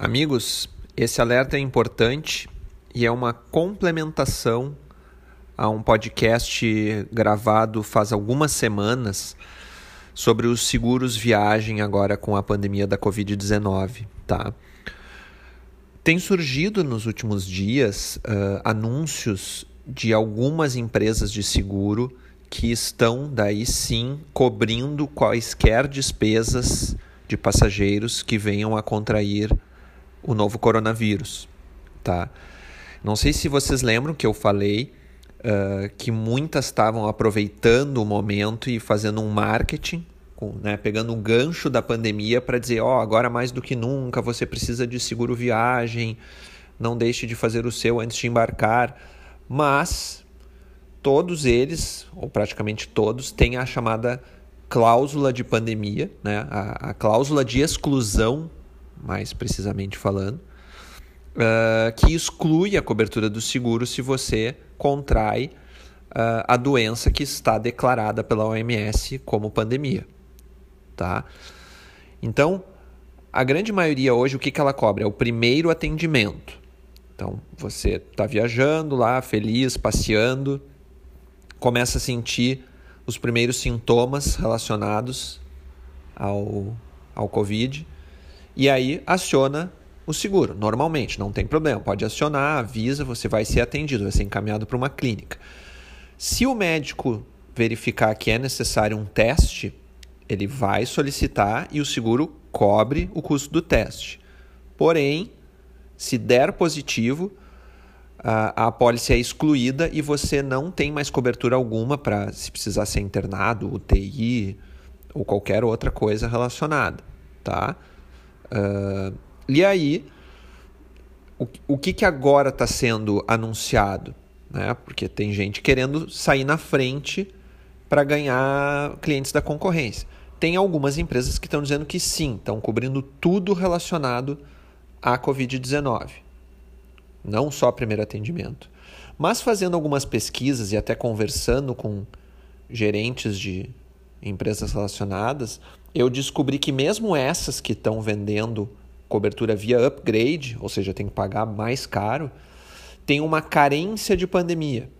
Amigos, esse alerta é importante e é uma complementação a um podcast gravado faz algumas semanas sobre os seguros viagem agora com a pandemia da Covid-19, tá? Tem surgido nos últimos dias uh, anúncios de algumas empresas de seguro que estão daí sim cobrindo quaisquer despesas de passageiros que venham a contrair o novo coronavírus, tá? Não sei se vocês lembram que eu falei uh, que muitas estavam aproveitando o momento e fazendo um marketing, com, né, pegando um gancho da pandemia para dizer, ó, oh, agora mais do que nunca você precisa de seguro viagem, não deixe de fazer o seu antes de embarcar, mas todos eles, ou praticamente todos, têm a chamada cláusula de pandemia, né? a, a cláusula de exclusão mais precisamente falando, uh, que exclui a cobertura do seguro se você contrai uh, a doença que está declarada pela OMS como pandemia. Tá? Então, a grande maioria hoje, o que, que ela cobre? É o primeiro atendimento. Então, você está viajando lá, feliz, passeando, começa a sentir os primeiros sintomas relacionados ao, ao Covid e aí aciona o seguro, normalmente, não tem problema. Pode acionar, avisa, você vai ser atendido, vai ser encaminhado para uma clínica. Se o médico verificar que é necessário um teste, ele vai solicitar e o seguro cobre o custo do teste. Porém, se der positivo, a, apólice é excluída e você não tem mais cobertura alguma para se precisar ser internado, UTI ou qualquer outra coisa relacionada, tá? Uh, e aí, o, o que, que agora está sendo anunciado? Né? Porque tem gente querendo sair na frente para ganhar clientes da concorrência. Tem algumas empresas que estão dizendo que sim, estão cobrindo tudo relacionado à Covid-19, não só primeiro atendimento. Mas fazendo algumas pesquisas e até conversando com gerentes de empresas relacionadas, eu descobri que mesmo essas que estão vendendo cobertura via upgrade, ou seja, tem que pagar mais caro, tem uma carência de pandemia.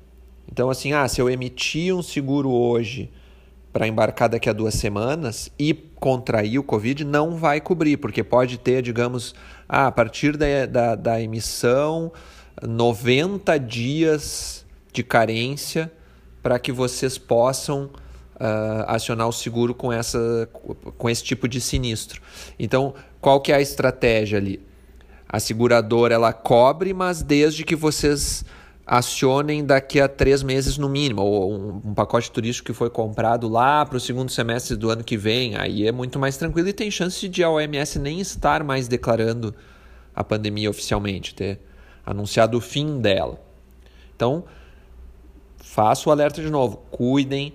Então, assim, ah, se eu emitir um seguro hoje para embarcar daqui a duas semanas e contrair o Covid, não vai cobrir, porque pode ter, digamos, ah, a partir da, da, da emissão, 90 dias de carência para que vocês possam uh, acionar o seguro com, essa, com esse tipo de sinistro. Então, qual que é a estratégia ali? A seguradora ela cobre, mas desde que vocês acionem daqui a três meses no mínimo, ou um, um pacote turístico que foi comprado lá para o segundo semestre do ano que vem, aí é muito mais tranquilo e tem chance de a OMS nem estar mais declarando a pandemia oficialmente, ter anunciado o fim dela. Então, faço o alerta de novo, cuidem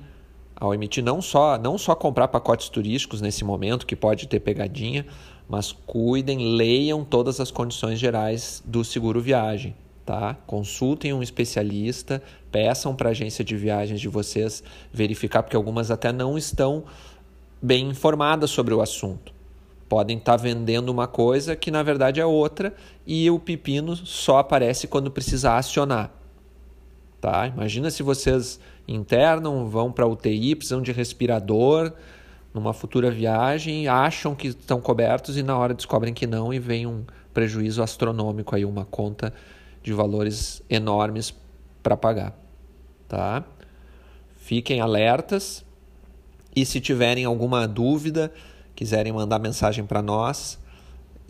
ao emitir não só, não só comprar pacotes turísticos nesse momento, que pode ter pegadinha, mas cuidem, leiam todas as condições gerais do seguro viagem. Tá? Consultem um especialista, peçam para a agência de viagens de vocês verificar, porque algumas até não estão bem informadas sobre o assunto. Podem estar tá vendendo uma coisa que na verdade é outra e o pepino só aparece quando precisa acionar. Tá? Imagina se vocês internam, vão para UTI, precisam de respirador numa futura viagem, acham que estão cobertos e na hora descobrem que não e vem um prejuízo astronômico aí, uma conta de valores enormes para pagar, tá? Fiquem alertas e se tiverem alguma dúvida, quiserem mandar mensagem para nós,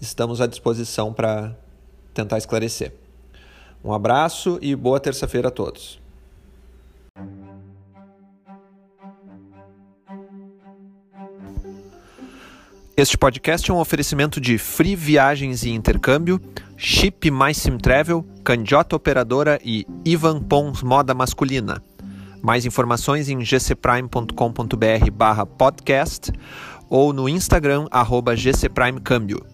estamos à disposição para tentar esclarecer. Um abraço e boa terça-feira a todos. Este podcast é um oferecimento de Free Viagens e Intercâmbio, Chip Mais Sim Travel, Candiota Operadora e Ivan Pons Moda Masculina. Mais informações em gcprime.com.br barra podcast ou no Instagram arroba gcprimecâmbio.